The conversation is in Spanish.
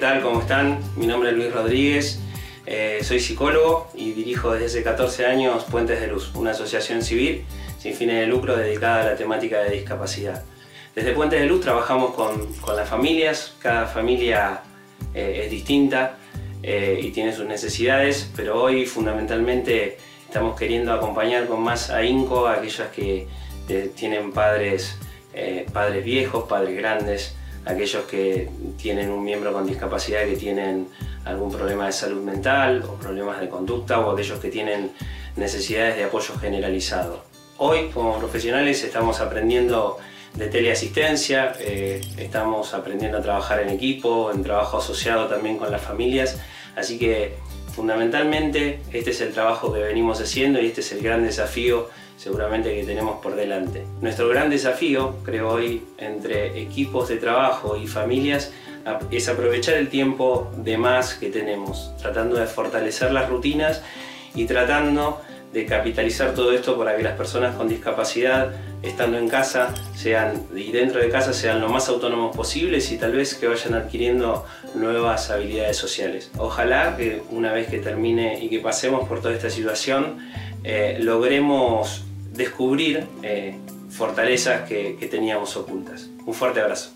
tal? ¿Cómo están? Mi nombre es Luis Rodríguez, eh, soy psicólogo y dirijo desde hace 14 años Puentes de Luz, una asociación civil sin fines de lucro dedicada a la temática de discapacidad. Desde Puentes de Luz trabajamos con, las familias, cada familia eh, es distinta eh, y tiene sus necesidades, pero hoy fundamentalmente estamos queriendo acompañar con más ahínco a aquellas que tienen padres, padres viejos, padres grandes, aquellos que tienen un miembro con discapacidad que tienen algún problema de salud mental o problemas de conducta o aquellos que tienen necesidades de apoyo generalizado. Hoy como profesionales estamos aprendiendo de teleasistencia, eh, estamos aprendiendo a trabajar en equipo, en trabajo asociado también con las familias, así que fundamentalmente este es el trabajo que venimos haciendo y este es el gran desafío seguramente que tenemos por delante. Nuestro gran desafío, creo hoy, entre equipos de trabajo y familias, es aprovechar el tiempo de más que tenemos, tratando de fortalecer las rutinas y tratando de capitalizar todo esto para que las personas con discapacidad, estando en casa sean, y dentro de casa, sean lo más autónomos posibles y tal vez que vayan adquiriendo nuevas habilidades sociales. Ojalá que una vez que termine y que pasemos por toda esta situación, eh, logremos descubrir eh, fortalezas que teníamos ocultas. Un fuerte abrazo.